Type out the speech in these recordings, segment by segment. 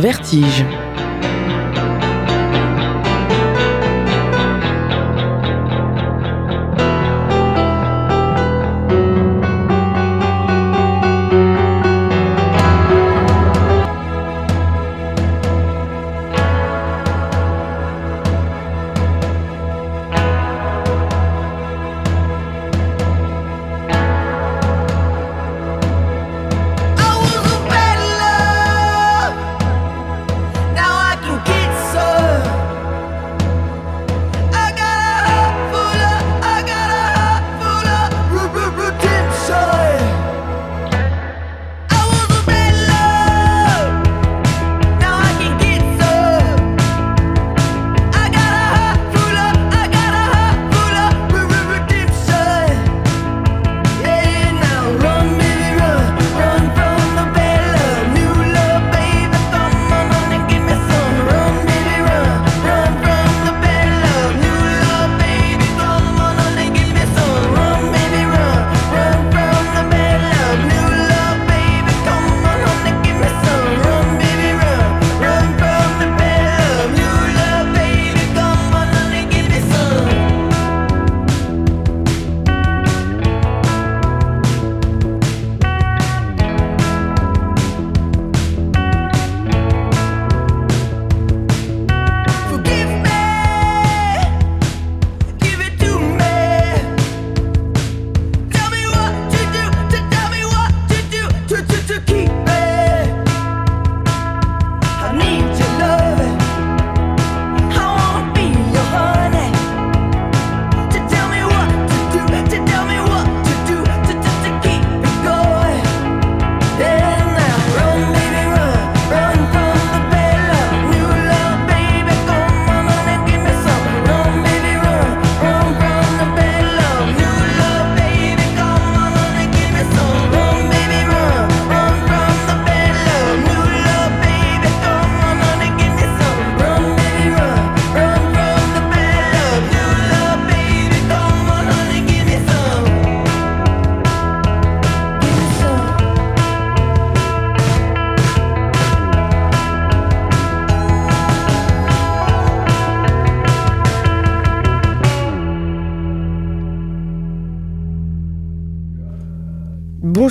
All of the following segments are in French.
Vertige.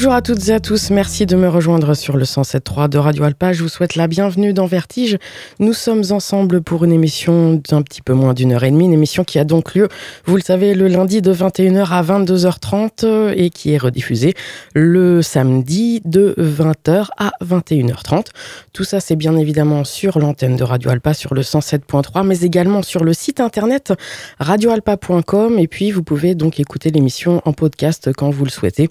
Bonjour à toutes et à tous, merci de me rejoindre sur le 107.3 de Radio Alpa. Je vous souhaite la bienvenue dans Vertige. Nous sommes ensemble pour une émission d'un petit peu moins d'une heure et demie, une émission qui a donc lieu, vous le savez, le lundi de 21h à 22h30 et qui est rediffusée le samedi de 20h à 21h30. Tout ça, c'est bien évidemment sur l'antenne de Radio Alpa sur le 107.3, mais également sur le site internet radioalpa.com et puis vous pouvez donc écouter l'émission en podcast quand vous le souhaitez.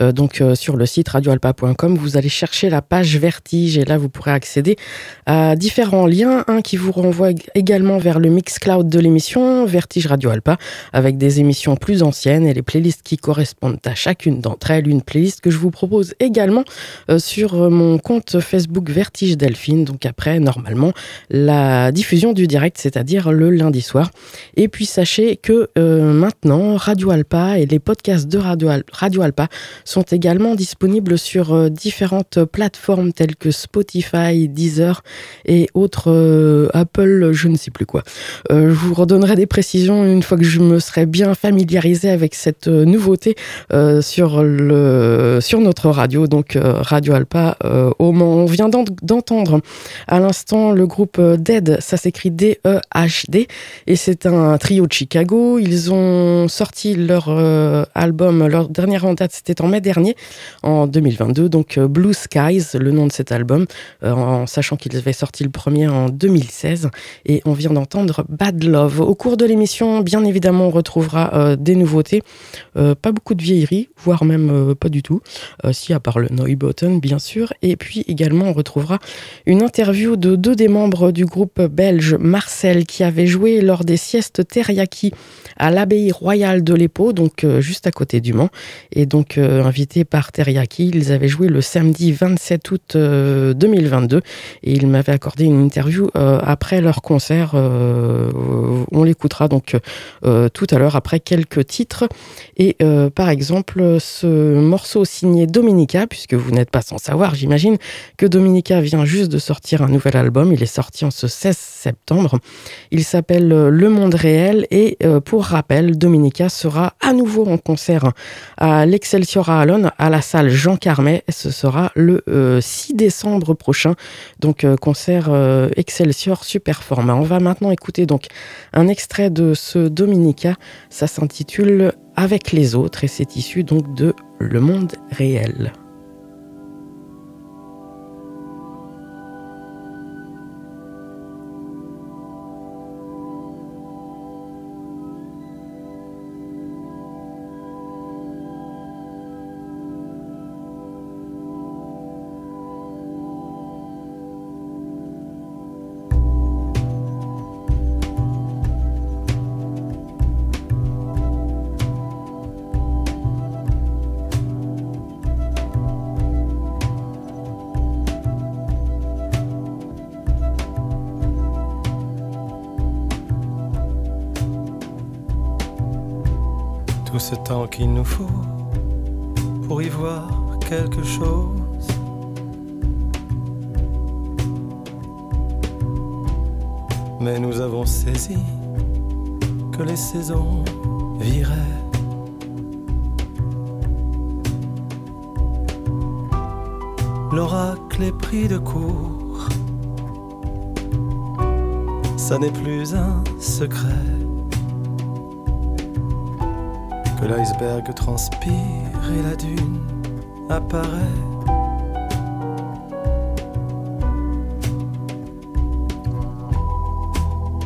Euh, donc euh, sur le site radioalpa.com, vous allez chercher la page Vertige et là vous pourrez accéder à différents liens, un qui vous renvoie également vers le Mixcloud de l'émission Vertige Radio Alpa avec des émissions plus anciennes et les playlists qui correspondent à chacune d'entre elles, une playlist que je vous propose également euh, sur mon compte Facebook Vertige Delphine, donc après normalement la diffusion du direct, c'est-à-dire le lundi soir. Et puis sachez que euh, maintenant Radio Alpa et les podcasts de Radio, Radio Alpa sont également disponibles sur euh, différentes plateformes telles que Spotify, Deezer et autres euh, Apple, je ne sais plus quoi. Euh, je vous redonnerai des précisions une fois que je me serai bien familiarisé avec cette nouveauté sur, le, sur notre radio, donc Radio Alpa au Mans. On vient d'entendre à l'instant le groupe Dead, ça s'écrit D-E-H-D, et c'est un trio de Chicago. Ils ont sorti leur album, leur dernière en date, c'était en mai dernier en 2022. Donc euh, Blue Skies, le nom de cet album, euh, en sachant qu'il avait sorti le premier en 2016. Et on vient d'entendre Bad Love. Au cours de l'émission, bien évidemment, on retrouvera euh, des nouveautés. pas beaucoup de vieilleries, voire même pas du tout. si, à part le Button, bien sûr. Et puis également, on retrouvera une interview de deux des membres du groupe belge Marcel qui avait joué lors des siestes teriyaki à l'abbaye royale de l'Épau, donc juste à côté du Mans. Et donc invité interprété Teriyaki. Ils avaient joué le samedi 27 août 2022 et ils m'avaient accordé une interview après leur concert. on l'écoutera donc tout à l'heure après quelques titres. Et par exemple, ce morceau signé Dominica, puisque vous n'êtes pas sans savoir, j'imagine, que Dominica vient juste de sortir un nouvel album. Il est sorti en ce 16 septembre. Il s'appelle Le Monde Réel et pour rappel, Dominica sera à nouveau en concert à l'Excelsior à Alon, à la salle Jean Carmet. Ce sera le 6 décembre prochain. Donc, concert Excelsior super format. On va maintenant écouter donc un extrait de ce Dominica. Ça s'intitule Avec les autres et c'est issu donc de Le Monde Réel. Qu'il nous faut pour y voir quelque chose. Mais nous avons saisi que les saisons viraient. L'oracle est pris de court, ça n'est plus un secret. Que l'iceberg transpire et la dune apparaît.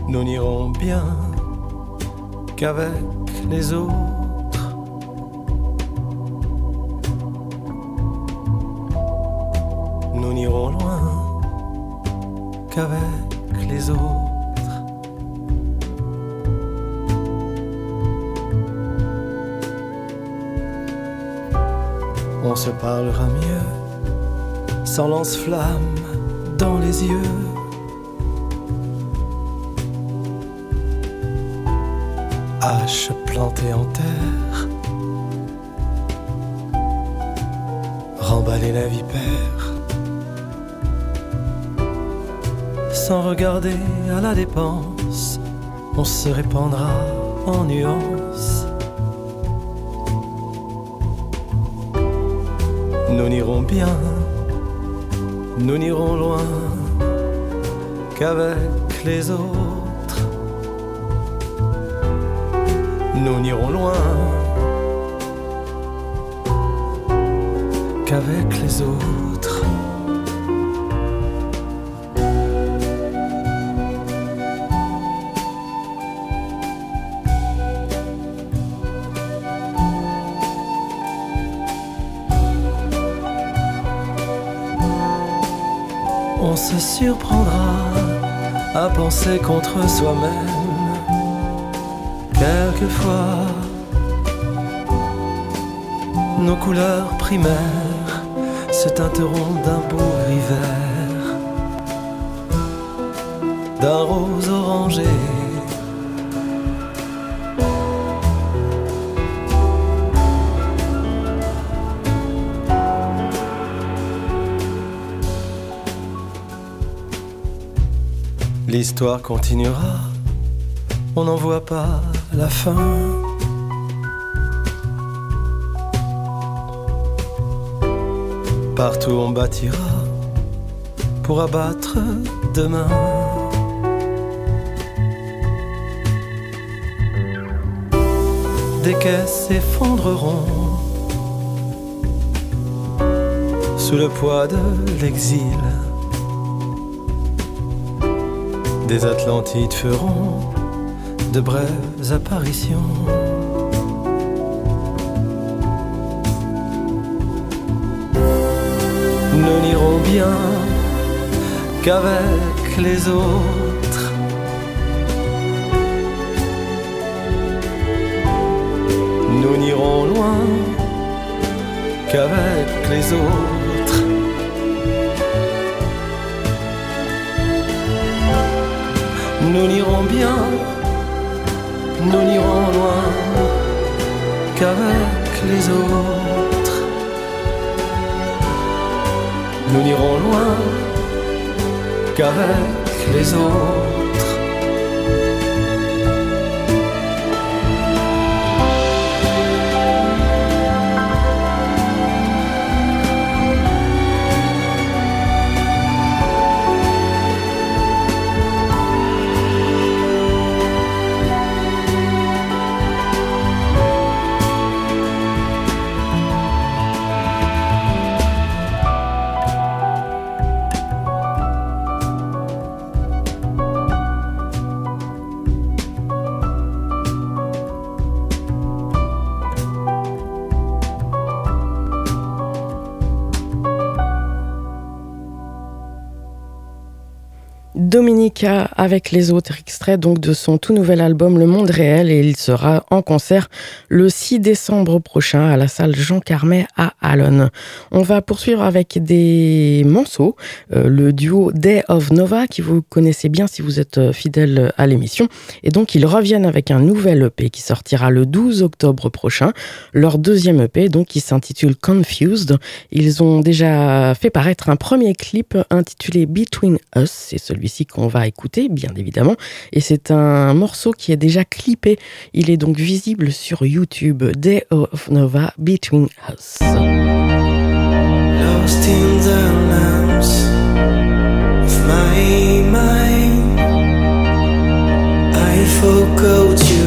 Nous n'irons bien qu'avec les autres. Se parlera mieux, sans lance-flamme dans les yeux. Hache plantée en terre, remballer la vipère, sans regarder à la dépense, on se répandra en nuances Nous n'irons bien, nous n'irons loin qu'avec les autres. Nous n'irons loin qu'avec les autres. Surprendra à penser contre soi-même. Quelquefois, nos couleurs primaires se teinteront d'un beau hiver, d'un rose orangé L'histoire continuera, on n'en voit pas la fin. Partout on bâtira pour abattre demain. Des caisses s'effondreront sous le poids de l'exil des Atlantides feront de brèves apparitions. Nous n'irons bien qu'avec les autres. Nous n'irons loin qu'avec les autres. Nous n'irons bien, nous n'irons loin qu'avec les autres. Nous n'irons loin qu'avec les autres. Dominica avec les autres extraits donc de son tout nouvel album Le Monde Réel et il sera en concert le 6 décembre prochain à la salle Jean Carmet à Allen. On va poursuivre avec des morceaux, euh, le duo Day of Nova qui vous connaissez bien si vous êtes euh, fidèle à l'émission et donc ils reviennent avec un nouvel EP qui sortira le 12 octobre prochain, leur deuxième EP donc qui s'intitule Confused. Ils ont déjà fait paraître un premier clip intitulé Between Us, c'est celui-ci qu'on va écouter, bien évidemment. Et c'est un morceau qui est déjà clippé. Il est donc visible sur YouTube. Day of Nova Between Us. Lost in the lamps of my I forgot you.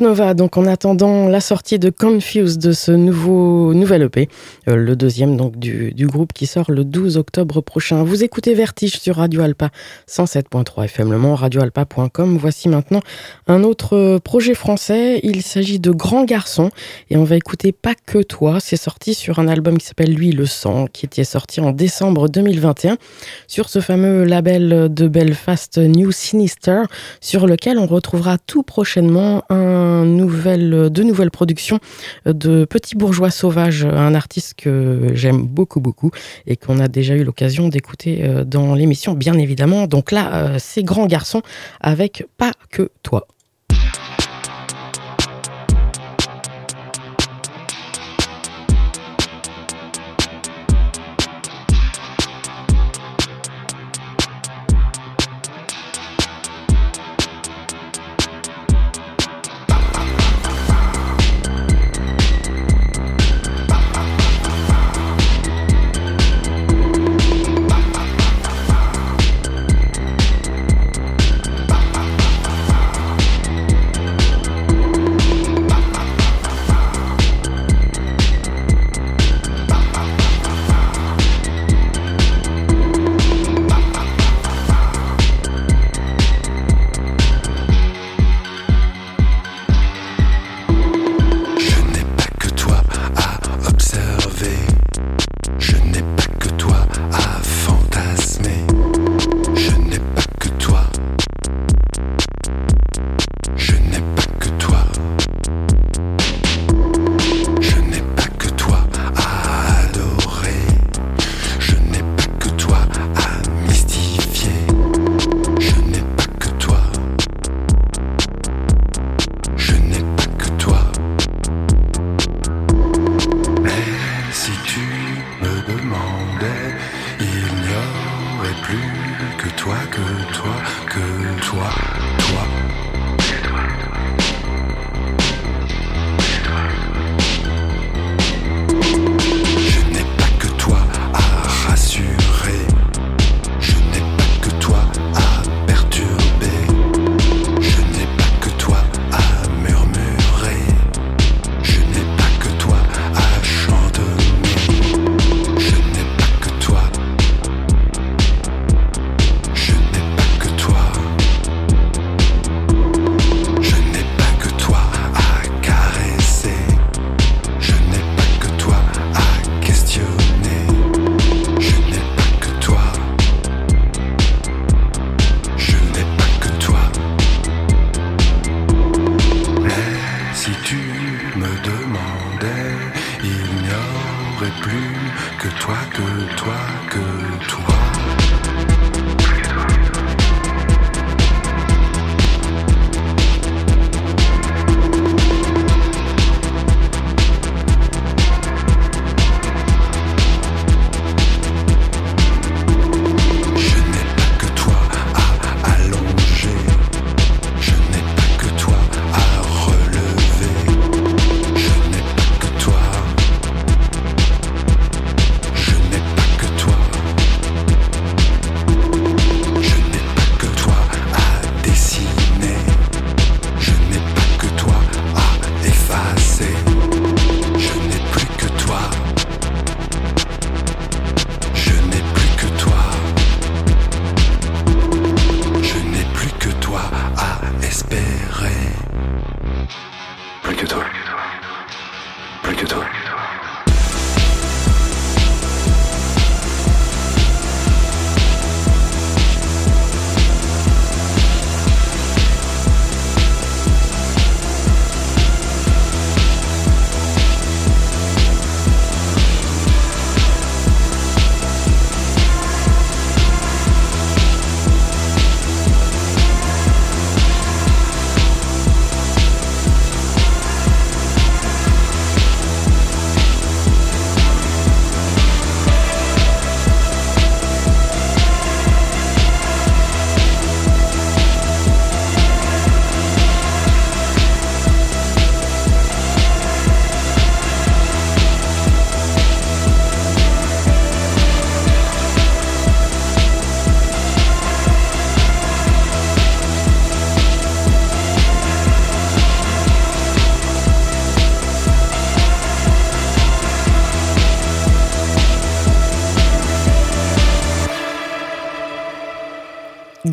Donc en attendant la sortie de Confused de ce nouveau nouvel EP, le deuxième donc du, groupe qui sort le 12 octobre prochain. Vous écoutez Vertige sur Radio Alpa 107.3 FM Le Mans, radioalpa.com. Voici maintenant un autre projet français. Il s'agit de Grand Garçon et on va écouter Pas que toi. C'est sorti sur un album qui s'appelle Lui le sang, qui était sorti en décembre 2021 sur ce fameux label de Belfast New Sinister, sur lequel on retrouvera tout prochainement un nouvel, de nouvelles productions de Petit Bourgeois Sauvage, un artiste que j'aime beaucoup, beaucoup et qu'on a déjà eu l'occasion d'écouter euh, dans l'émission, bien évidemment. Donc là, euh, c'est Grand Garçon avec Pas que toi.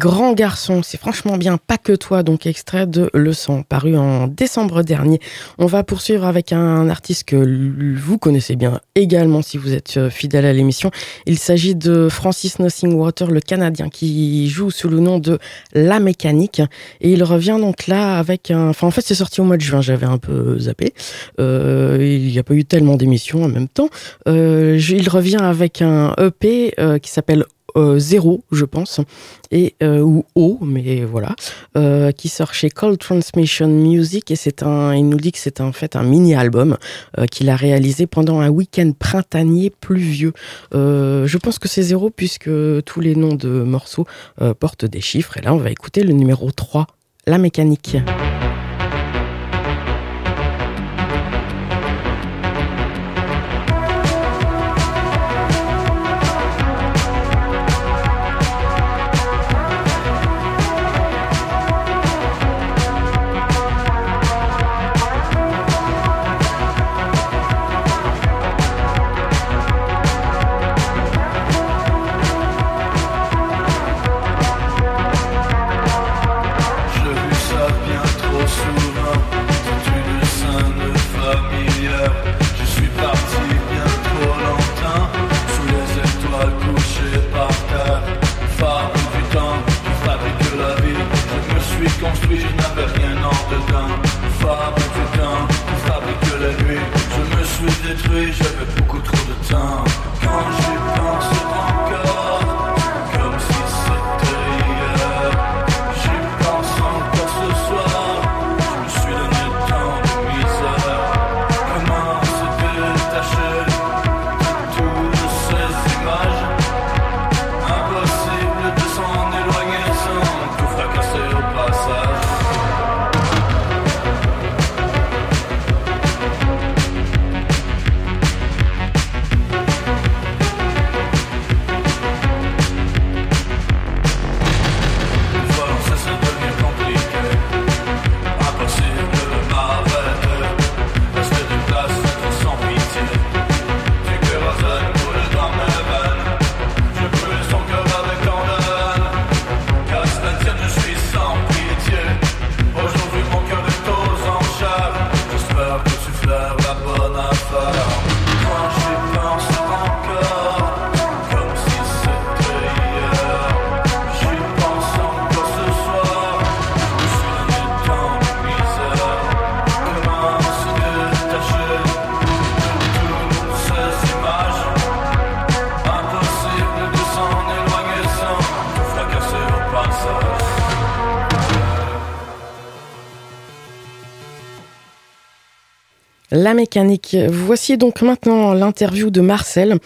Grand garçon, c'est franchement bien, pas que toi, donc extrait de Le Sang, paru en décembre dernier. On va poursuivre avec un artiste que vous connaissez bien également si vous êtes euh, fidèle à l'émission. Il s'agit de Francis Water, le Canadien, qui joue sous le nom de La Mécanique. Et il revient donc là avec un... Enfin, en fait, c'est sorti au mois de juin, j'avais un peu zappé. Euh, il n'y a pas eu tellement d'émissions en même temps. Euh, il revient avec un EP qui s'appelle euh, zéro, je pense, et euh, ou O, mais voilà, euh, qui sort chez Cold Transmission Music et c'est un, il nous dit que c'est en fait un mini album qu'il a réalisé pendant un week-end printanier pluvieux. je pense que c'est zéro puisque tous les noms de morceaux portent des chiffres et là on va écouter le numéro 3, la mécanique. La mécanique. Voici donc maintenant l'interview de Marcel,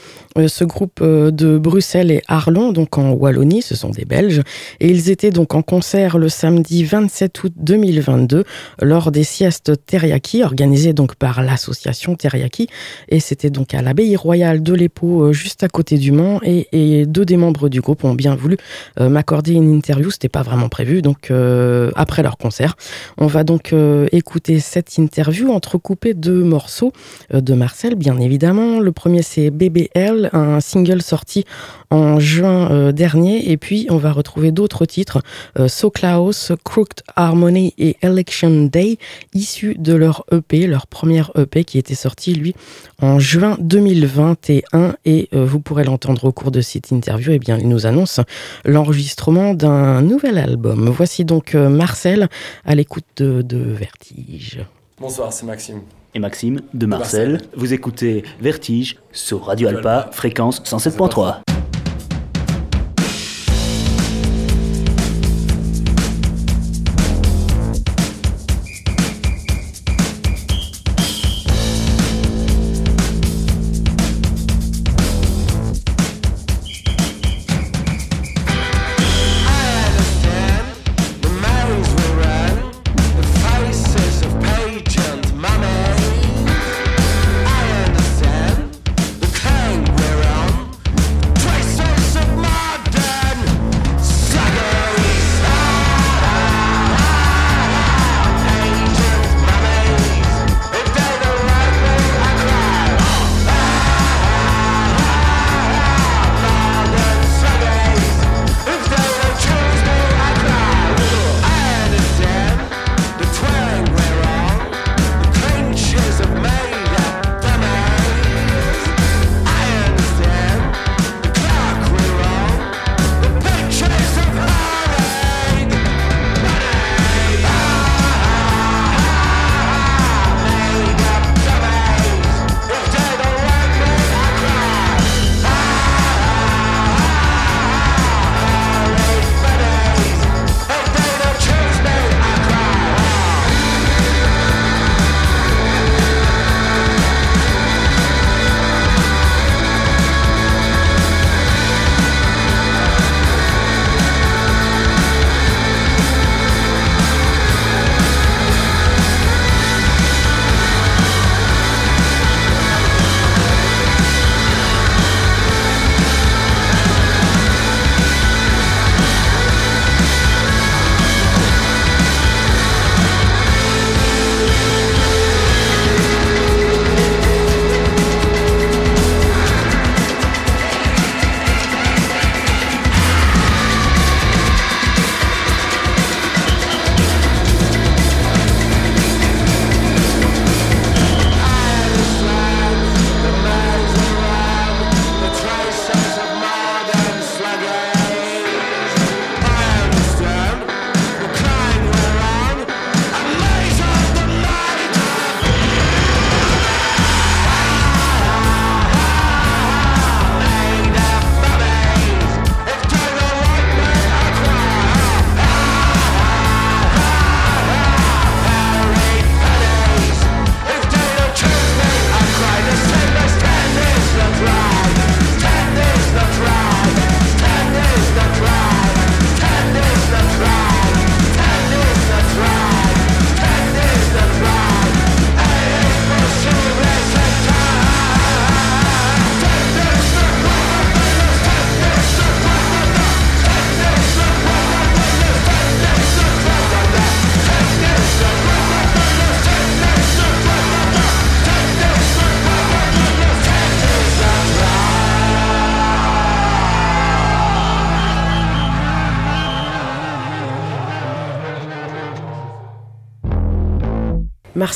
ce groupe euh, de Bruxelles et Arlon, donc en Wallonie, ce sont des Belges, et ils étaient donc en concert le samedi 27 août 2022 lors des siestes Teriyaki, organisées donc par l'association Teriyaki, et c'était donc à l'abbaye royale de l'Épau, euh, juste à côté du Mans, et, deux des membres du groupe ont bien voulu m'accorder une interview, c'était pas vraiment prévu, donc après leur concert. On va donc écouter cette interview entrecoupée de morceaux euh, de Marcel, bien évidemment. Le premier, c'est BBL, un single sorti en juin euh, dernier. Et puis, on va retrouver d'autres titres, euh, So Klaus, Crooked Harmony et Election Day, issus de leur EP, leur première EP qui était sortie, lui, en juin 2021. Et vous pourrez l'entendre au cours de cette interview. Eh bien, il nous annonce l'enregistrement d'un nouvel album. Voici donc Marcel à l'écoute de Vertige. Bonsoir, c'est Maxime et Maxime de Marcel. Vous écoutez Vertige sur Radio Alpa, fréquence 107.3.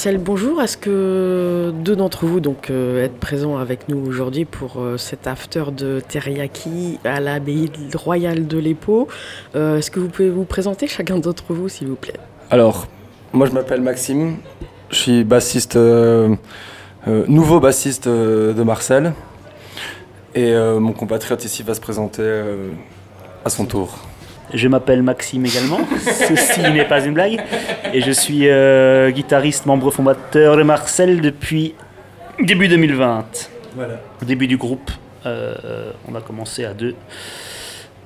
Marcel, bonjour. Est-ce que deux d'entre vous donc euh, êtes présents avec nous aujourd'hui pour euh, cet after de teriyaki à l'abbaye royale de l'Épau euh, Est-ce que vous pouvez vous présenter chacun d'entre vous, s'il vous plaît? Alors, moi je m'appelle Maxime. Je suis bassiste, nouveau bassiste de Marcel. Et mon compatriote ici va se présenter à son tour. Je m'appelle Maxime également, ceci n'est pas une blague. Et je suis euh, guitariste, membre fondateur de Marcel depuis début 2020. Voilà. Au début du groupe, euh, on a commencé à deux.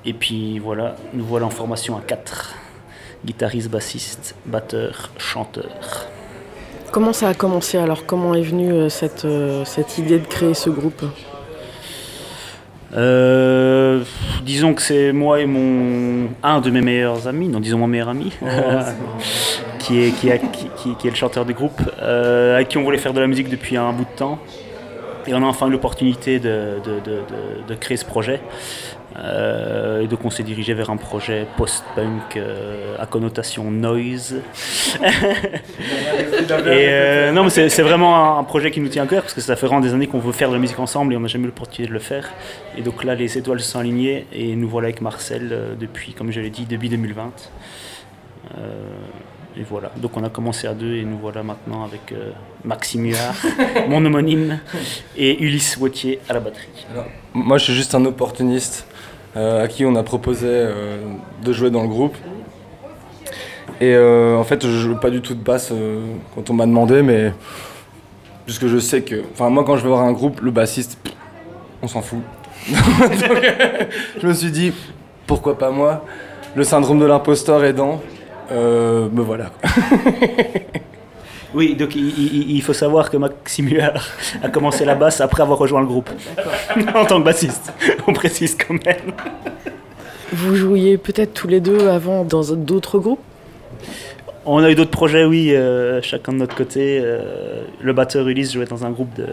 Et puis voilà, nous voilà en formation à quatre. Guitariste, bassiste, batteur, chanteur. Comment ça a commencé alors? Comment est venue euh, cette, cette idée de créer ce groupe? Euh, disons que c'est moi et mon un de mes meilleurs amis, non disons mon meilleur ami, oh, qui, est, qui, qui, est le chanteur du groupe, euh, avec qui on voulait faire de la musique depuis un bout de temps. Et on a enfin eu l'opportunité de, de, de, de, créer ce projet. Euh, et donc on s'est dirigé vers un projet post-punk euh, à connotation noise. et euh, non, mais c'est vraiment un, projet qui nous tient à cœur parce que ça fait vraiment des années qu'on veut faire de la musique ensemble et on n'a jamais eu l'opportunité de le faire. Et donc là, les étoiles se sont alignées et nous voilà avec Marcel depuis, comme je l'ai dit, depuis 2020. et voilà, donc on a commencé à deux et nous voilà maintenant avec Maxime Huard, mon homonyme, et Ulysse Wautier à la batterie. moi je suis juste un opportuniste. Euh, à qui on a proposé euh, de jouer dans le groupe. Et euh, en fait, je joue pas du tout de basse quand on m'a demandé, mais puisque je sais que, enfin moi quand je vais voir un groupe, le bassiste, on s'en fout. je me suis dit, pourquoi pas moi? Le syndrome de l'imposteur aidant, me voilà. Oui, donc il, faut savoir que Maxime Huard a commencé la basse après avoir rejoint le groupe. en tant que bassiste, on précise quand même. Vous jouiez peut-être tous les deux avant dans d'autres groupes? On a eu d'autres projets, oui, euh, chacun de notre côté. Euh, le batteur Ulysse jouait dans un groupe de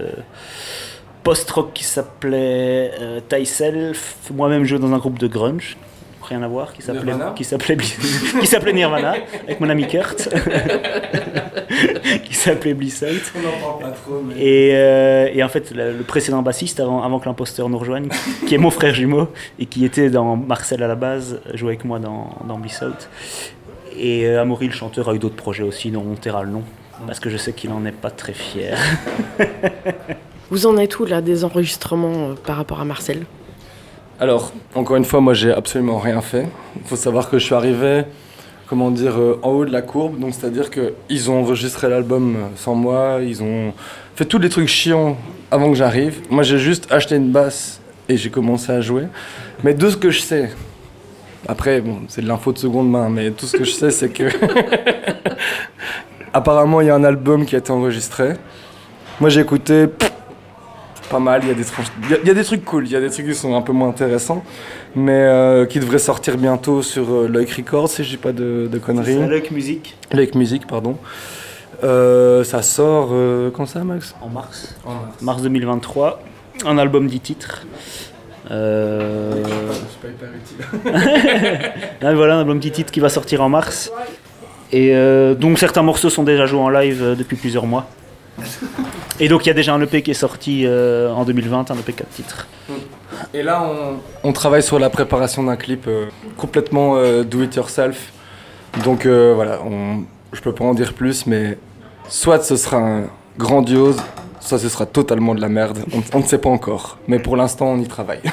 post-rock qui s'appelait euh, Self. Moi-même, je jouais dans un groupe de grunge rien à voir, qui s'appelait qui s'appelait qui s'appelait Nirvana avec mon ami Kurt, qui s'appelait Bliss On n'en parle pas trop. Et, euh, et, en fait, le, précédent bassiste avant, avant que l'imposteur nous rejoigne, qui est mon frère jumeau et qui était dans Marcel à la base, jouait avec moi dans, dans Bliss Out. Et euh, Amaury, le chanteur, a eu d'autres projets aussi dont on taira le nom parce que je sais qu'il en est pas très fier. Vous en êtes où là des enregistrements euh, par rapport à Marcel? Alors, encore une fois, moi, j'ai absolument rien fait. Il faut savoir que je suis arrivé, comment dire, euh, en haut de la courbe. Donc, c'est-à-dire qu'ils ont enregistré l'album sans moi, ils ont fait tous les trucs chiants avant que j'arrive. Moi, j'ai juste acheté une basse et j'ai commencé à jouer. Mais de ce que je sais, après, bon, c'est de l'info de seconde main, mais tout ce que je sais, c'est que. Apparemment, il y a un album qui a été enregistré. Moi, j'ai écouté pas mal. Il y, a des il, y a, des trucs cool, il y a des trucs qui sont un peu moins intéressants, mais euh, qui devraient sortir bientôt sur euh, Records, si je dis pas de, de conneries. C'est Loic Music. Loic Music, pardon. Euh, ça sort euh, quand ça, Max? En mars. en mars. Mars 2023. Un album 10 titres. Euh... C'est pas hyper utile. voilà, un album 10 titres qui va sortir en mars. Et donc certains morceaux sont déjà joués en live depuis plusieurs mois. Et donc il y a déjà un EP qui est sorti euh, en 2020, un EP 4 titres. Et là, on, travaille sur la préparation d'un clip euh, complètement euh, do it yourself. Donc voilà, on, je peux pas en dire plus, mais soit ce sera grandiose, soit ce sera totalement de la merde. On, on ne sait pas encore, mais pour l'instant, on y travaille.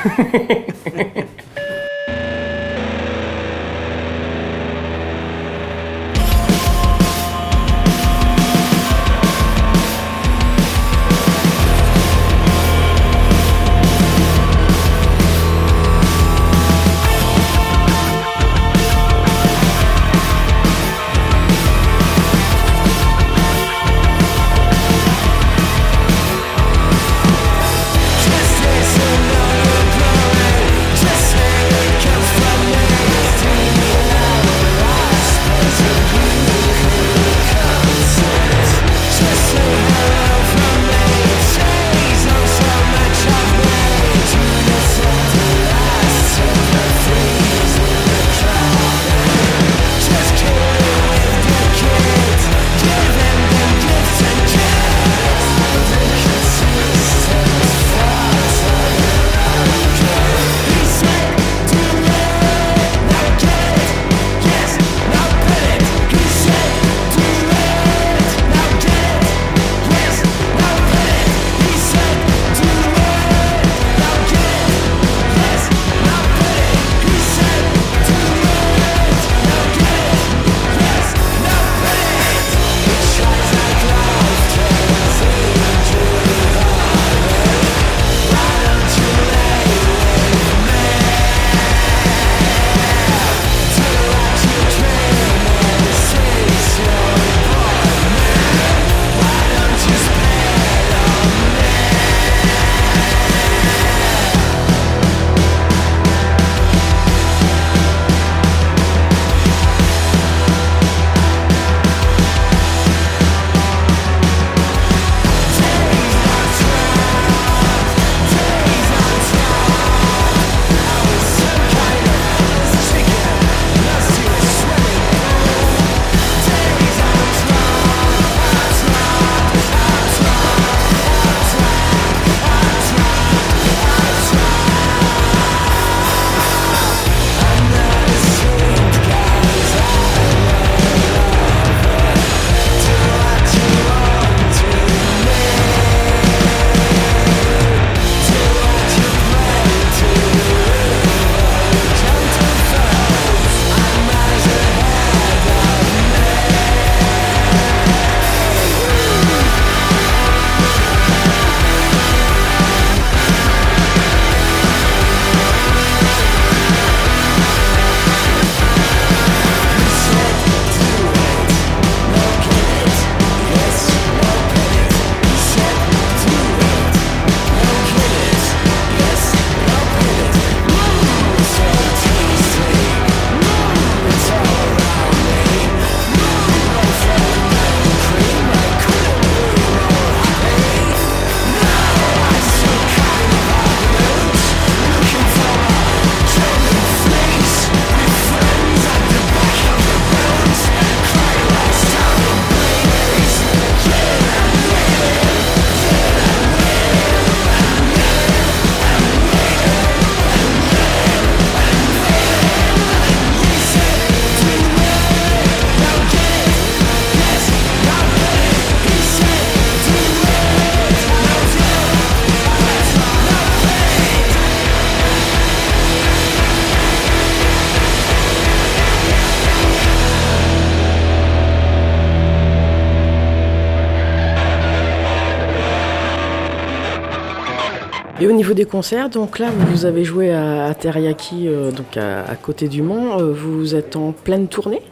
Et au niveau des concerts, donc là, vous avez joué à, Teriyaki, euh, donc à, côté du Mont. Euh, vous êtes en pleine tournée?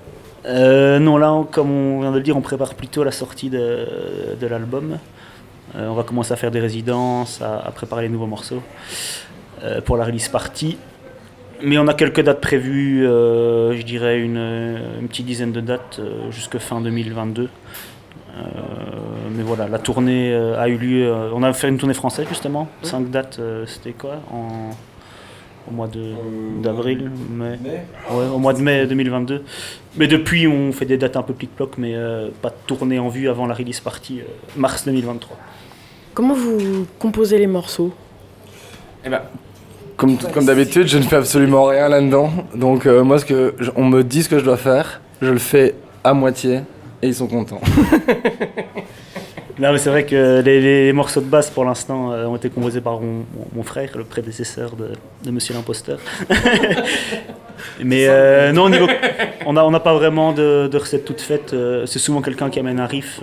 Euh, Non, là, comme on vient de le dire, on prépare plutôt la sortie de, l'album. on va commencer à faire des résidences, à, préparer les nouveaux morceaux pour la release party. Mais on a quelques dates prévues, je dirais une, une, petite dizaine de dates jusque fin 2022. Euh, mais voilà, la tournée euh, a eu lieu. Euh, on a fait une tournée française justement. Cinq dates, c'était quoi en, Au mois d'avril, mai. Ouais, au mois de mai 2022. Mais depuis, on fait des dates un peu plic-ploc, mais pas de tournée en vue avant la release party mars 2023. Comment vous composez les morceaux? Eh ben, comme, comme d'habitude, je ne fais absolument rien là-dedans. Donc moi, ce que on me dit ce que je dois faire, je le fais à moitié et ils sont contents. non, mais c'est vrai que les, morceaux de basse pour l'instant euh, ont été composés par mon, frère, le prédécesseur de, Monsieur l'imposteur. mais euh, non, on n'a on pas vraiment de, recette toute faite. Euh, c'est souvent quelqu'un qui amène un riff,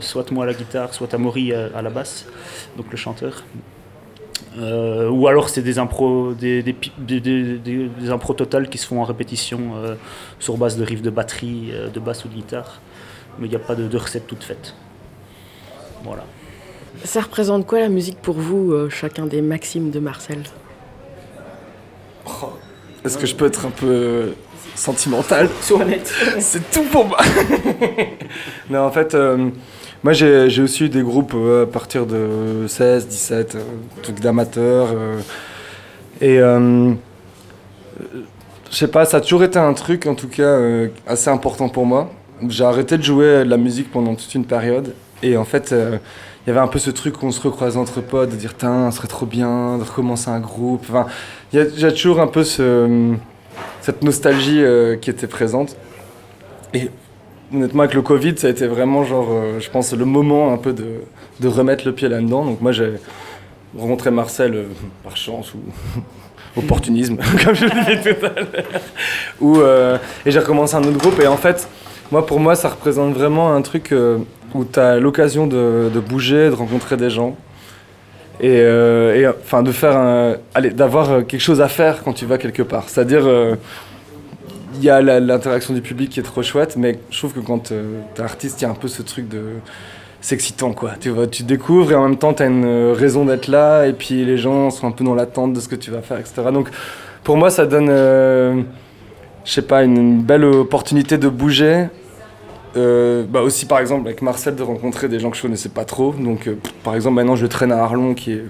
soit moi à la guitare, soit Amaury à, la basse, donc le chanteur. ou alors c'est des impros, des, des, des, impros totales qui se font en répétition sur base de riffs de batterie, de basse ou de guitare mais il n'y a pas de, recette toute faite. Voilà. Ça représente quoi la musique pour vous, euh, chacun des maximes de Marcel? Oh, Est-ce que je peux être un peu sentimental? Sois honnête. C'est tout pour moi. non, en fait, euh, moi j'ai aussi eu des groupes euh, à partir de 16, 17, trucs d'amateurs. et je sais pas, ça a toujours été un truc en tout cas assez important pour moi j'ai arrêté de jouer de la musique pendant toute une période. Et en fait, euh, il y avait un peu ce truc où on se recroise entre potes, de dire, tiens, ce serait trop bien de recommencer un groupe. Enfin, il y, a toujours un peu ce, cette nostalgie euh, qui était présente. Et honnêtement, avec le Covid, ça a été vraiment, genre, euh, je pense, le moment un peu de, de remettre le pied là-dedans. Donc moi, j'ai rencontré Marcel par chance ou opportunisme, comme je le disais tout à l'heure. et j'ai recommencé un autre groupe. Et en fait, moi, pour moi, ça représente vraiment un truc euh, où tu as l'occasion de, bouger, de rencontrer des gens. Et, euh, enfin, de faire allez, d'avoir quelque chose à faire quand tu vas quelque part. C'est-à-dire, euh, il y a l'interaction du public qui est trop chouette, mais je trouve que quand tu es artiste, il y a un peu ce truc de. C'est excitant, quoi. Tu, vois, tu découvres et en même temps, tu as une raison d'être là, et puis les gens sont un peu dans l'attente de ce que tu vas faire, etc. Donc, pour moi, ça donne je sais pas, une, belle opportunité de bouger. Euh, bah aussi par exemple avec Marcel de rencontrer des gens que je connaissais pas trop. Donc euh, par exemple maintenant je traîne à Arlon qui est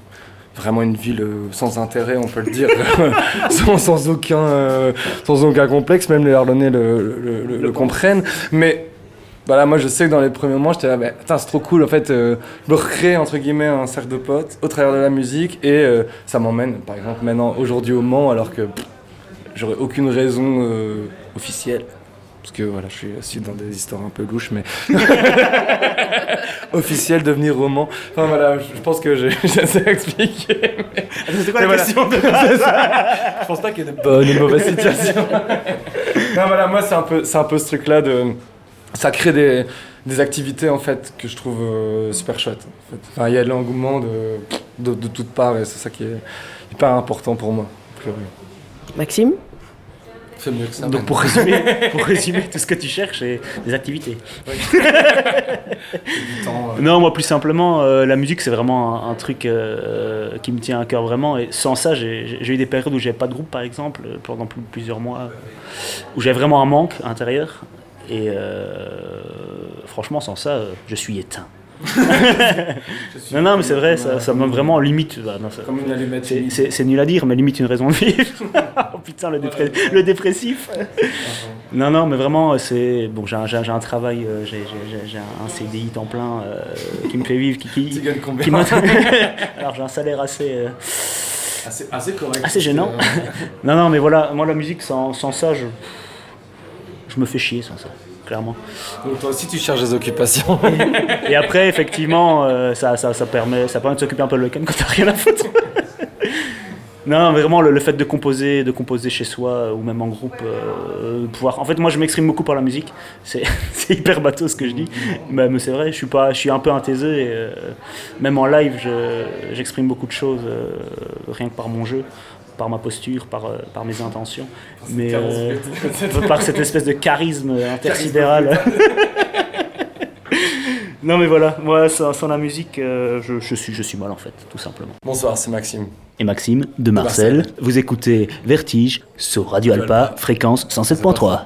vraiment une ville euh, sans intérêt, on peut le dire, sans, aucun, sans aucun complexe, même les Arlonnais le, comprennent. Mais voilà, moi je sais que dans les premiers moments, j'étais là, bah, c'est trop cool, en fait, recrée entre guillemets un cercle de potes au travers de la musique et ça m'emmène, par exemple, maintenant aujourd'hui au Mans, alors que j'aurais aucune raison euh, officielle. Parce que voilà, je suis assis dans des histoires un peu louches, mais officiel devenir roman. Enfin voilà, je pense que j'ai assez expliqué. C'est quoi la question Je pense pas qu'il y ait de bonnes et de mauvaises situations. non voilà, moi c'est un peu, c'est un peu ce truc-là de, ça crée des, des activités en fait que je trouve euh, super chouettes. Enfin, il y a de l'engouement de, de, de toutes parts et c'est ça qui est hyper important pour moi. Maxime? Mieux que ça. Donc pour résumer, pour résumer, tout ce que tu cherches, c'est des activités. Non, moi plus simplement, euh, la musique c'est vraiment un, truc euh, qui me tient à cœur vraiment. Et sans ça, j'ai eu des périodes où j'avais pas de groupe par exemple, pendant plusieurs mois, où j'avais vraiment un manque intérieur. Et euh, franchement, sans ça, je suis éteint. non, non, mais c'est vrai, ça, ça m'a vraiment limite. Bah, Comme une allumette. C'est nul à dire, mais limite une raison de vivre. oh putain, le, le dépressif. non, non, mais vraiment, c'est. Bon, j'ai un, un, travail, euh, j'ai un CDI temps plein euh, qui me fait vivre. Qui, qui, qui Alors, j'ai un salaire assez. Euh, assez, assez correct. Assez gênant. non, non, mais voilà, moi, la musique, sans, sans ça, je, je me fais chier sans ça clairement. Donc toi aussi tu cherches des occupations. et après effectivement euh, ça, ça, ça, permet, ça permet de s'occuper un peu le week-end quand t'as rien à foutre. Non, vraiment le, fait de composer, de composer chez soi ou même en groupe, euh, pouvoir. En fait, moi, je m'exprime beaucoup par la musique. C'est hyper bateau ce que je dis, mais, c'est vrai. Je suis pas, je suis un peu un taiseux et euh, même en live, j'exprime beaucoup de choses rien que par mon jeu par ma posture, par, par mes intentions, mais par cette espèce de charisme intersidéral. Non mais voilà, moi sans, la musique, euh, je, suis, je suis mal en fait, tout simplement. Bonsoir, c'est Maxime. Et Maxime de Marcel, vous écoutez Vertige sur Radio Alpa, fréquence 107.3.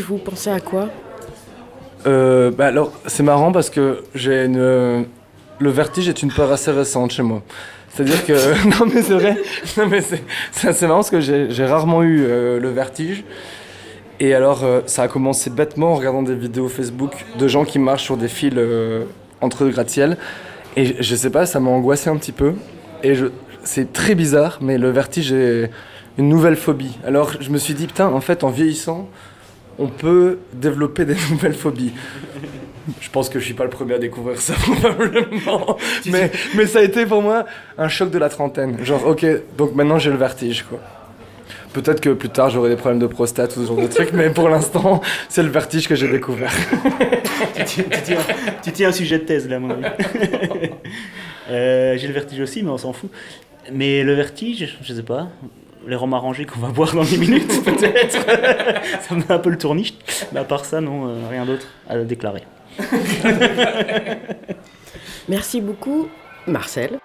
vous pensez à quoi? Euh, bah alors, c'est marrant parce que j'ai une. Le vertige est une peur assez récente chez moi. C'est-à-dire que. non, mais c'est vrai. Non, mais c'est marrant parce que j'ai rarement eu euh, le vertige. Et alors, euh, ça a commencé bêtement en regardant des vidéos Facebook de gens qui marchent sur des fils entre gratte-ciel. Et je sais pas, ça m'a angoissé un petit peu. Et c'est très bizarre, mais le vertige est une nouvelle phobie. Alors, je me suis dit, putain, en fait, en vieillissant, on peut développer des nouvelles phobies. Je pense que je suis pas le premier à découvrir ça probablement, mais, mais ça a été pour moi un choc de la trentaine. Genre ok, donc maintenant j'ai le vertige quoi. Peut-être que plus tard j'aurai des problèmes de prostate ou ce genre de trucs, mais pour l'instant c'est le vertige que j'ai découvert. tu, tiens, un sujet de thèse là, mon ami. Euh, j'ai le vertige aussi, mais on s'en fout. Mais le vertige, je sais pas, les rhums arrangés qu'on va boire dans 10 minutes, peut-être. ça me met un peu le tourniche. Mais à part ça, non, euh, rien d'autre à déclarer. Merci beaucoup, Marcel.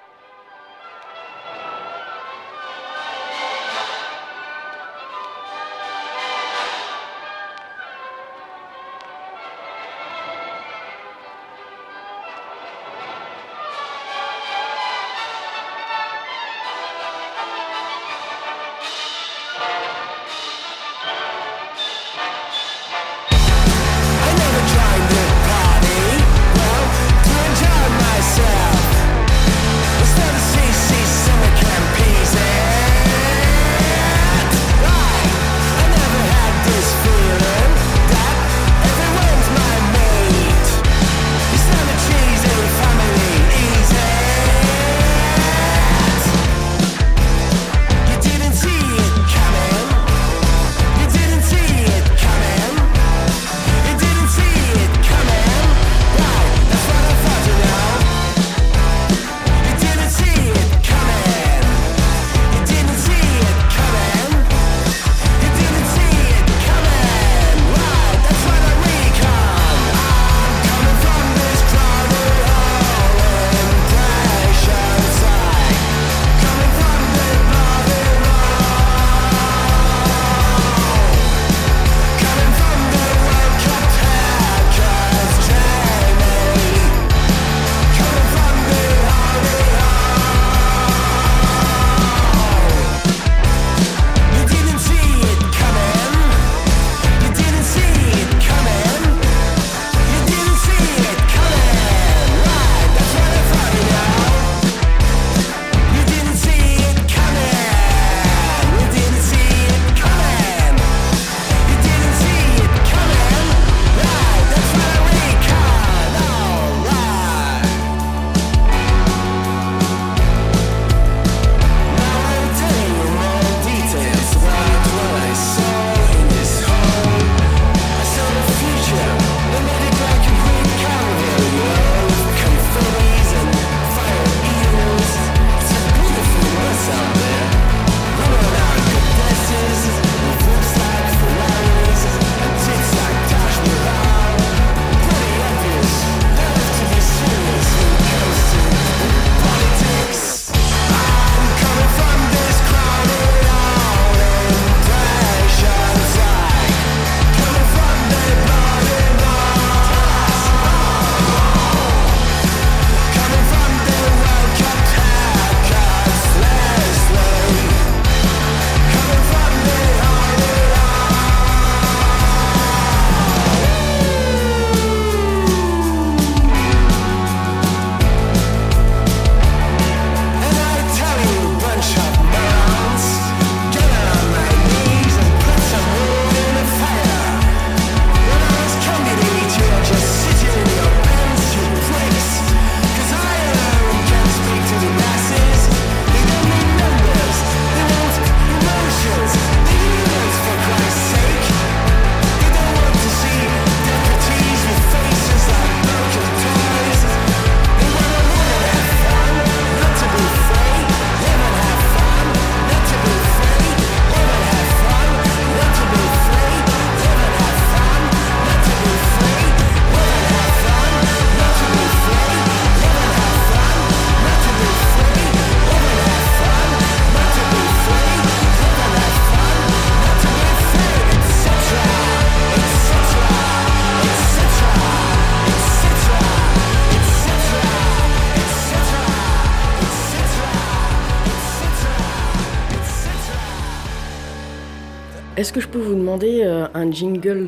Est-ce que je peux vous demander euh, un jingle?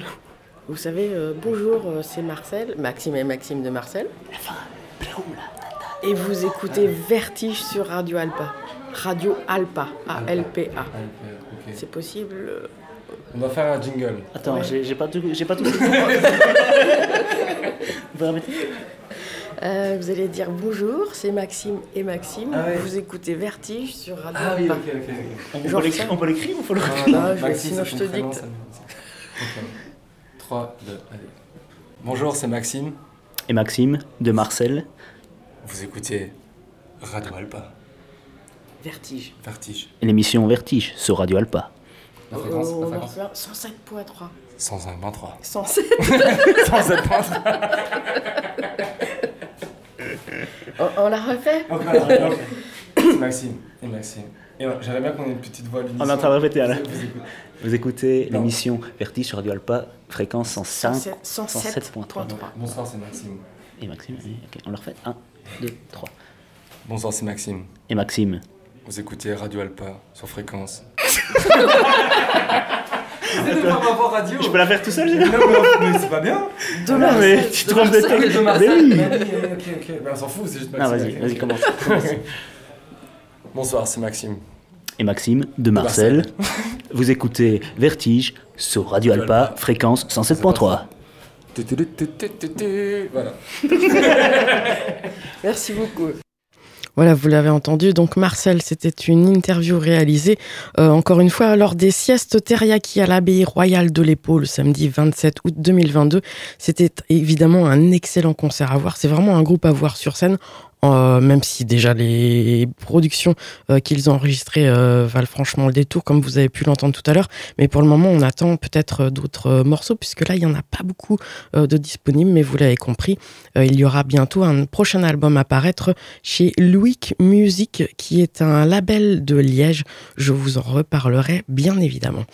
Vous savez, euh, bonjour, euh, c'est Marcel, Maxime et Maxime de Marcel. Et vous écoutez Vertige sur Radio Alpa. Radio Alpa, A-L-P-A. C'est possible On doit faire un jingle. Attends, Ouais. j'ai j'ai pas tout. J'ai pas tout. Vous pouvez répéter euh, Vous allez dire bonjour, c'est Maxime et Maxime. Ah ouais. Vous écoutez Vertige sur Radio Ah oui, Alpa. ok, ok. On Genre peut l'écrire ça. on peut l'écrire ou faut le Ah, Ah, non, je vais- Maxime, sinon je te dicte. ça me- Ok. 3, 2, allez. Bonjour, c'est Maxime. Et Maxime de Marcel. Vous écoutez Radio Alpa, Vertige. Vertige. Et l'émission Vertige sur Radio Alpa. La fréquence, Oh, la fréquence. un 107.3. 105.3. 107. 107.3. on, on la refait. C'est Maxime et Maxime. Et j'aimerais bien qu'on ait une petite voix. On est en train de répéter, là. Vous écoutez- l'émission Vertige sur Radio Alpa, fréquence 105. 107.3. Bonsoir, c'est Maxime. Et Maxime, oui, ok, on le refait 1, 2, 3. Bonsoir, c'est Maxime. Et Maxime. Vous écoutez Radio Alpa sur fréquence. Pas radio Je peux la faire tout seul Non, mais, mais c'est pas bien De Non, Marcel, mais tu trompes de texte. Mais Marcel. oui. Ok, ok. On s'en fout, c'est juste Non, Maxime. vas-y, vas-y, commence. Bonsoir, c'est Maxime. Et Maxime de Marcel. Vous écoutez Vertige sur Radio Alpa, fréquence 107.3. Tu, tu, tu, tu, tu, tu, tu. Voilà. Merci beaucoup. Voilà, vous l'avez entendu. Donc, Marcel, c'était une interview réalisée, euh, encore une fois, lors des siestes teriyaki à l'abbaye royale de l'Épau le samedi 27 août 2022. C'était évidemment un excellent concert à voir. C'est vraiment un groupe à voir sur scène. Euh, même si déjà les productions euh, qu'ils ont enregistrées euh, valent franchement le détour, comme vous avez pu l'entendre tout à l'heure. Mais pour le moment, on attend peut-être d'autres morceaux, puisque là, il n'y en a pas beaucoup de disponibles. Mais vous l'avez compris, il y aura bientôt un prochain album à paraître chez Louic Music, qui est un label de Liège. Je vous en reparlerai bien évidemment.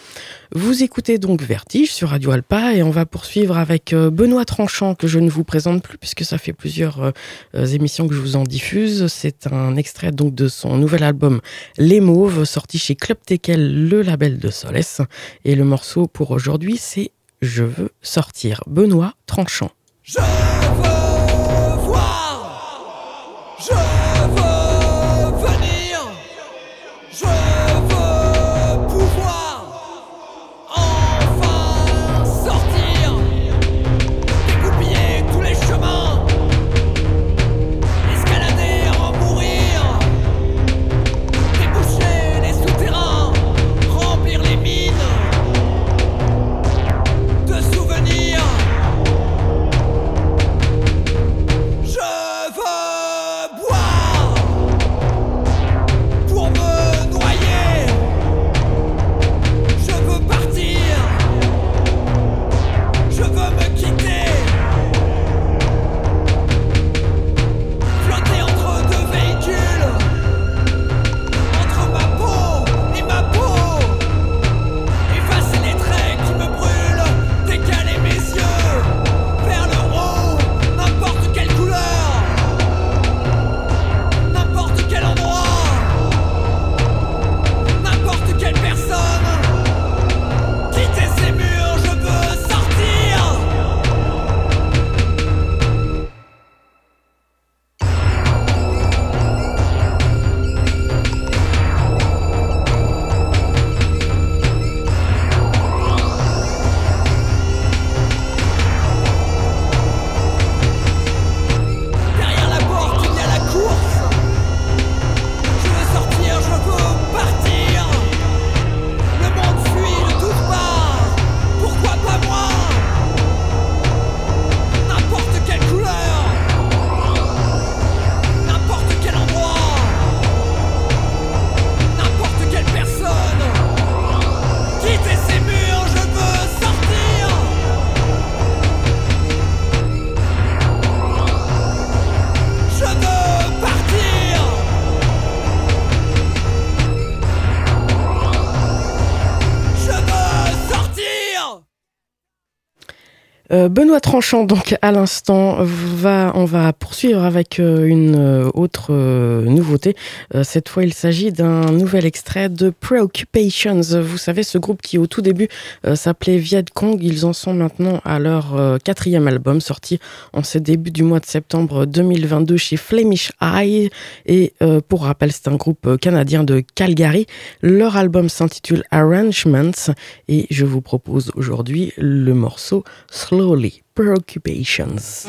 Vous écoutez donc Vertige sur Radio Alpa et on va poursuivre avec euh, Benoît Tranchant, que je ne vous présente plus puisque ça fait plusieurs euh, euh, émissions que je vous en diffuse. C'est un extrait donc de son nouvel album Les Mauves, sorti chez Club Tekel, le label de Solès. Et le morceau pour aujourd'hui, c'est Je veux sortir. Benoît Tranchant. Tranchant, donc à l'instant, on va poursuivre avec euh, une euh, autre nouveauté. cette fois, il s'agit d'un nouvel extrait de Preoccupations. Vous savez, ce groupe qui au tout début s'appelait Viet Cong, ils en sont maintenant à leur quatrième album sorti en ce début du mois de septembre 2022 chez Flemish Eye. Et pour rappel, c'est un groupe canadien de Calgary. Leur album s'intitule Arrangements et je vous propose aujourd'hui le morceau slowly preoccupations.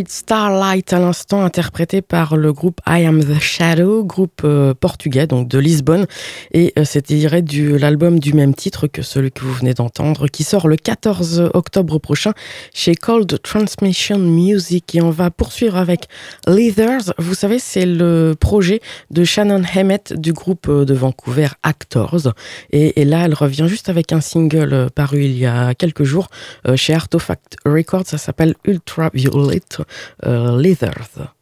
White Starlight à l'instant interprété par le groupe I Am The Shadow, groupe euh, portugais donc de Lisbonne. Et euh, c'était l'album du même titre que celui que vous venez d'entendre qui sort le 14 octobre prochain chez Cold Transmission Music. Et on va poursuivre avec Leathers. Vous savez c'est le projet de Shannon Hammett du groupe euh, de Vancouver Actors. Et, là elle revient juste avec un single euh, paru il y a quelques jours chez Artifact Records, ça s'appelle Ultraviolet. Euh, Leathers.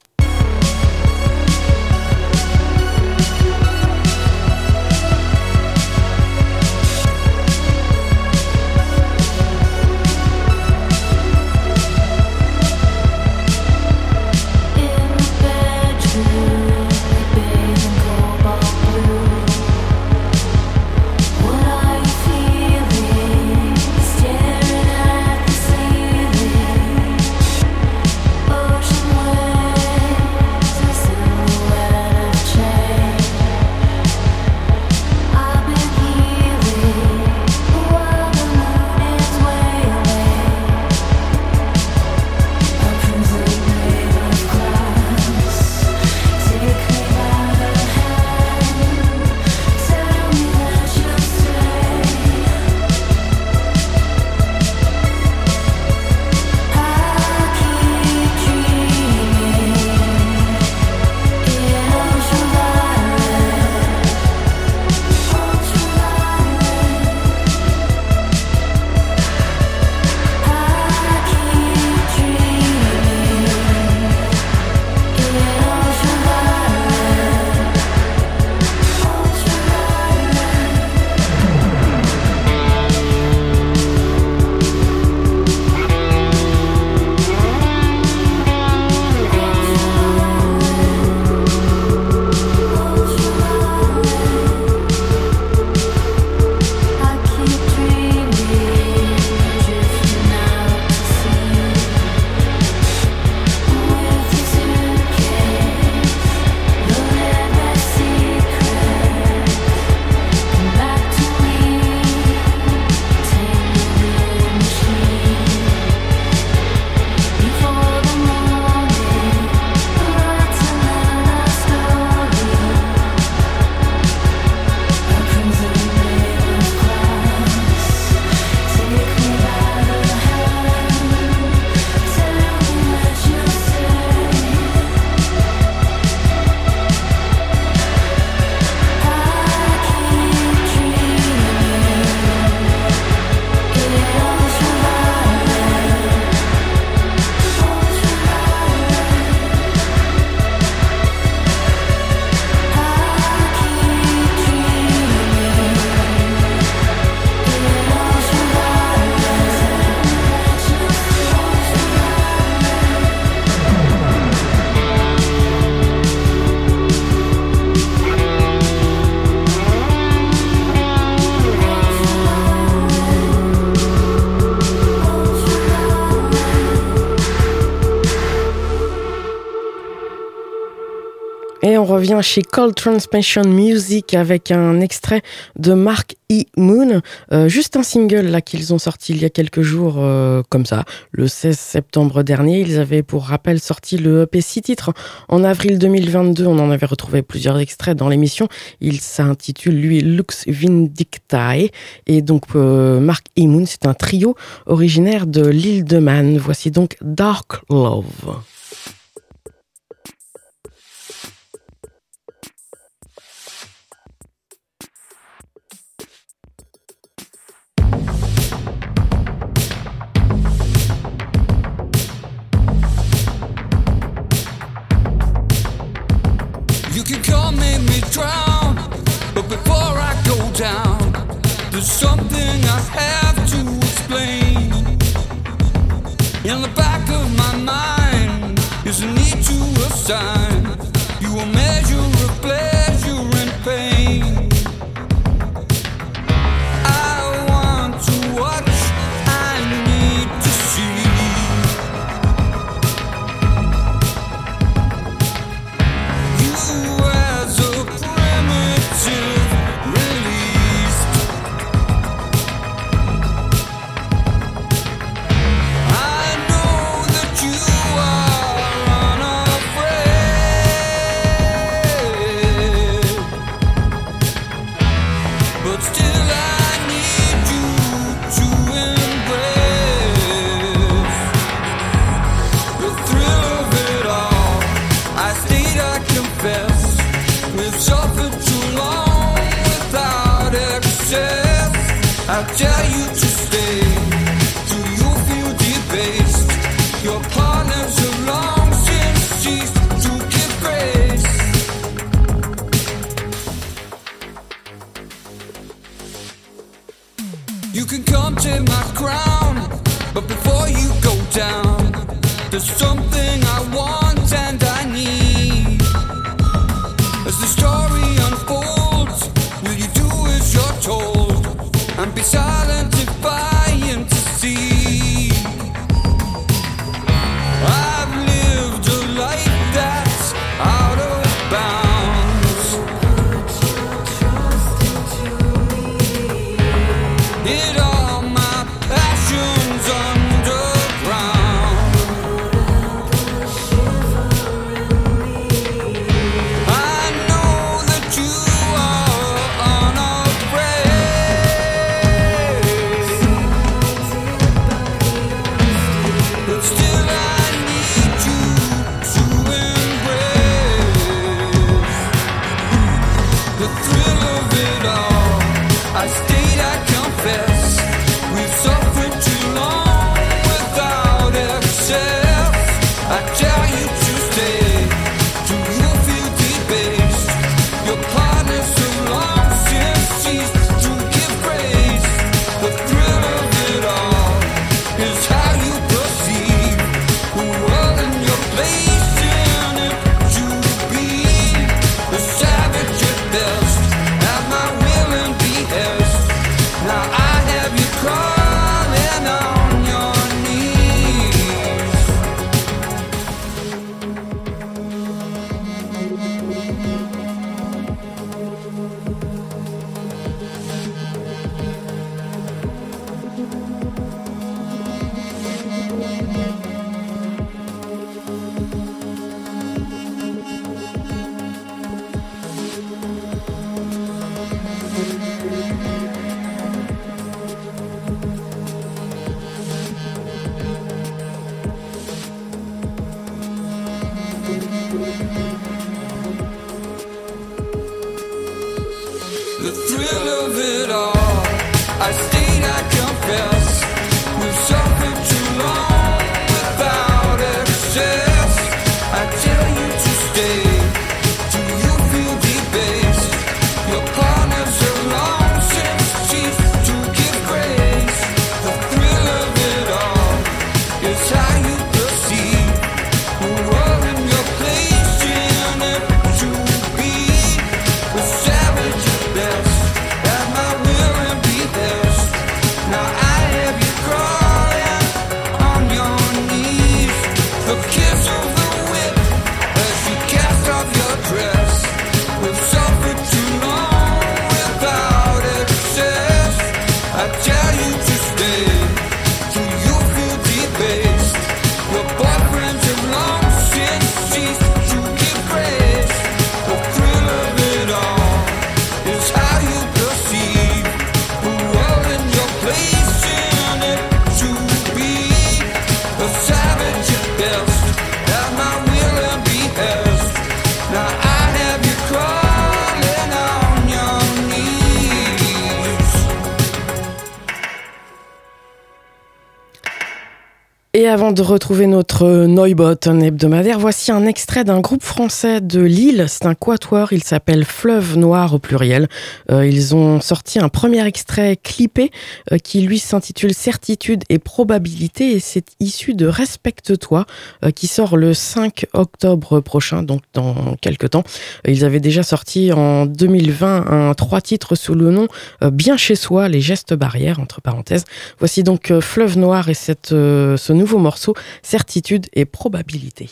Revient chez Cold Transmission Music avec un extrait de Mark E. Moon, euh, juste un single là qu'ils ont sorti il y a quelques jours euh, comme ça, le 16 septembre dernier. Ils avaient pour rappel sorti le EP 6 titres en avril 2022. On en avait retrouvé plusieurs extraits dans l'émission. Il s'intitule lui Lux Vindictae et donc euh, Mark E. Moon, c'est un trio originaire de l'île de Man. Voici donc Dark Love. Down, there's something I have to explain. In the back of my mind is a need to assign you a measure of pleasure middle of it all, I stayed, I confess, with self-interest. Et avant de retrouver notre Neubot, hebdomadaire, voici un extrait d'un groupe français de Lille. C'est un quatuor, il s'appelle Fleuve Noir au pluriel. Euh, ils ont sorti un premier extrait clippé euh, qui lui s'intitule Certitude et probabilité et c'est issu de Respecte-toi euh, qui sort le 5 octobre prochain, donc dans quelques temps. Ils avaient déjà sorti en 2020 un trois titres sous le nom Bien chez soi, les gestes barrières, entre parenthèses. Voici donc Fleuve Noir et cette, ce nouveau morceau Certitude et probabilité.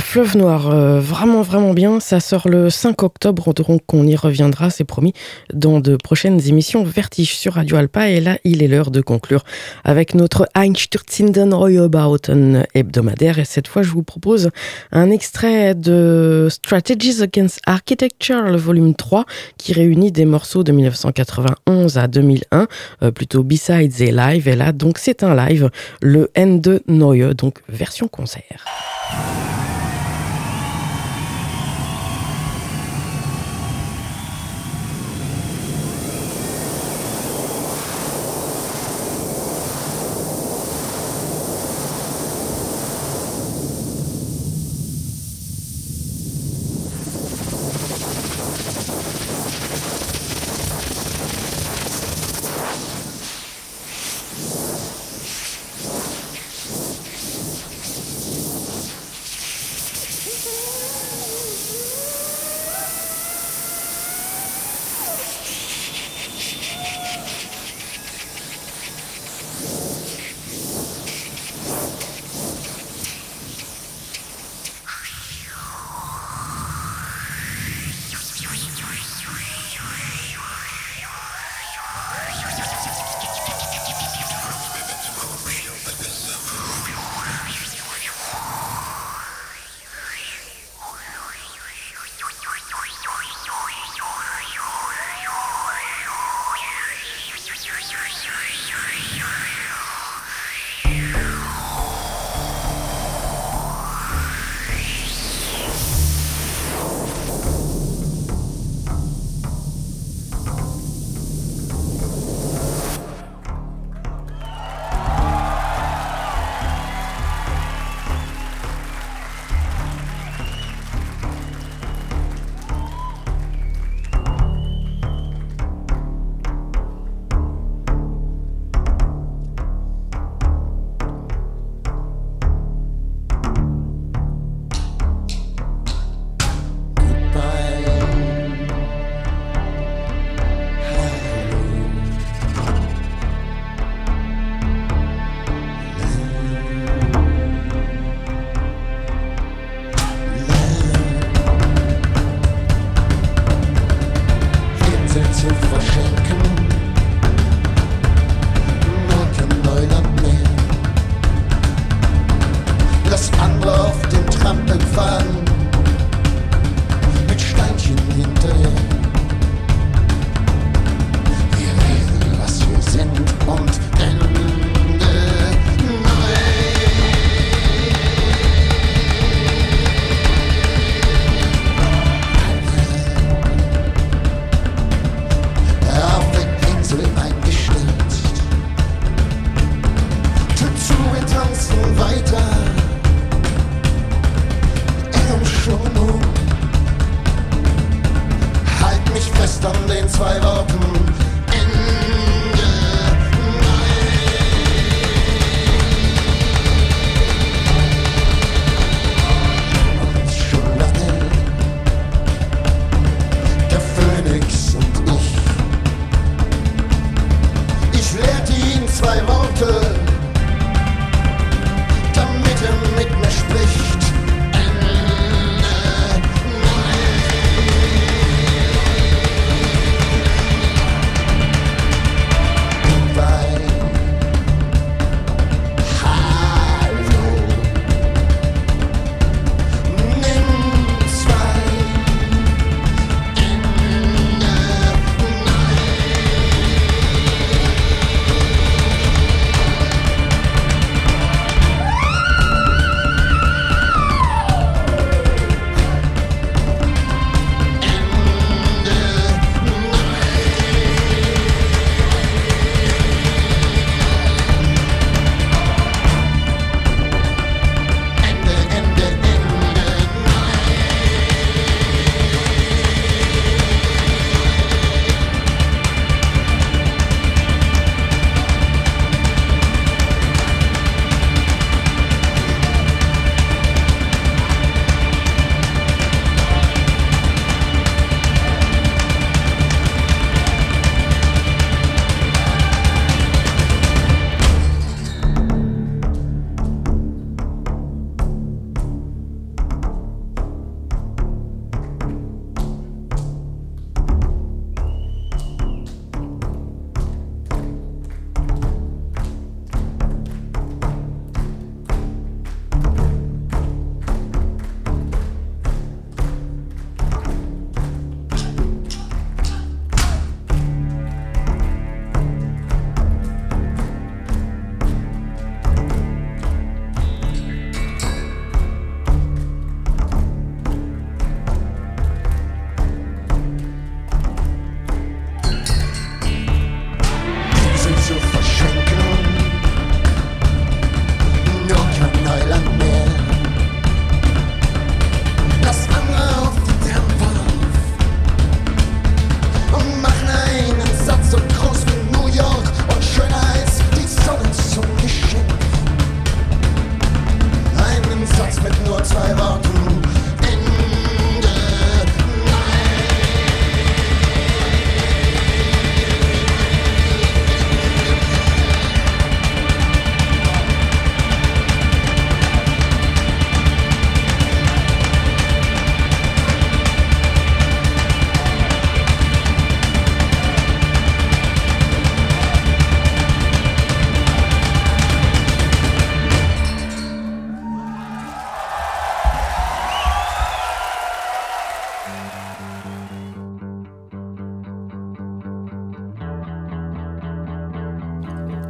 Fleuve Noir, euh, vraiment, vraiment bien. Ça sort le 5 octobre, donc on y reviendra, c'est promis, dans de prochaines émissions Vertige sur Radio Alpa. Et là, il est l'heure de conclure avec notre Einstürzinden Reuebauten hebdomadaire. Et cette fois, je vous propose un extrait de Strategies Against Architecture, le volume 3, qui réunit des morceaux de 1991 à 2001, euh, plutôt B-Sides et live. Et là, donc, c'est un live, le N de Neue, donc version concert.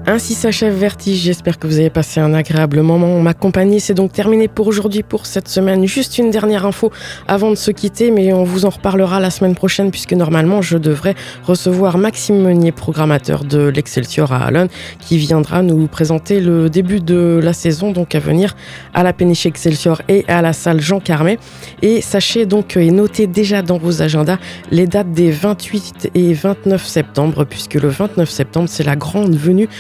Ainsi s'achève Vertige. J'espère que vous avez passé un agréable moment. Ma compagnie, c'est donc terminé pour aujourd'hui, pour cette semaine. Juste une dernière info avant de se quitter, mais on vous en reparlera la semaine prochaine, puisque normalement, je devrais recevoir Maxime Meunier, programmateur de l'Excelsior à Allen, qui viendra nous présenter le début de la saison, donc à venir à la péniche Excelsior et à la salle Jean Carmet. Et sachez donc et notez déjà dans vos agendas les dates des 28 et 29 septembre, puisque le 29 septembre, c'est la grande venue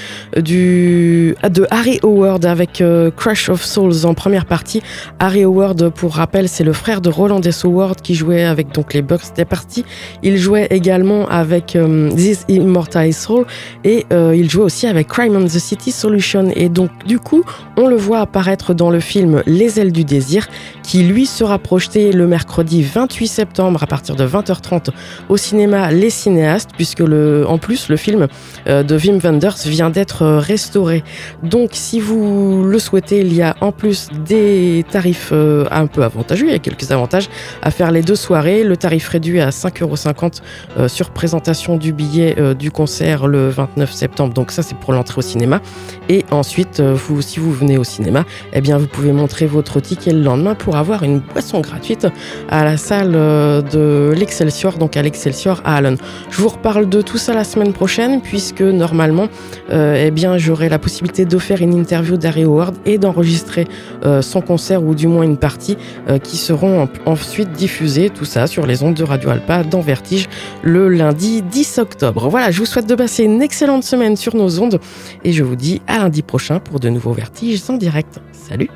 du, de Harry Howard avec euh, Crush of Souls en première partie. Harry Howard, pour rappel, c'est le frère de Roland S. Howard qui jouait avec donc les Bucks des parties. Il jouait également avec euh, This Immortal Soul et euh, il jouait aussi avec Crime on the City Solution. Et donc, du coup, on le voit apparaître dans le film Les ailes du désir, qui lui sera projeté le mercredi 28 septembre à partir de 20h30 au cinéma Les Cinéastes, puisque le, en plus, le film euh, de Wim Wenders vient d'être euh, restauré. Donc, si vous le souhaitez, il y a en plus des tarifs euh, un peu avantageux, il y a quelques avantages à faire les deux soirées. Le tarif réduit à 5,50€ euh, sur présentation du billet du concert le 29 septembre. Donc, ça, c'est pour l'entrée au cinéma. Et ensuite, vous, si vous venez au cinéma, eh bien, vous pouvez montrer votre ticket le lendemain pour avoir une boisson gratuite à la salle de l'Excelsior, donc à l'Excelsior à Allen. Je vous reparle de tout ça la semaine prochaine, puisque normalement, eh bien, j'aurai la possibilité de faire une interview d'Harry Howard et d'enregistrer euh, son concert, ou du moins une partie, euh, qui seront en- ensuite diffusées, tout ça, sur les ondes de Radio Alpa dans Vertige le lundi 10 octobre. Voilà, je vous souhaite de passer une excellente semaine sur nos ondes et je vous dis à lundi prochain pour de nouveaux Vertiges en direct. Salut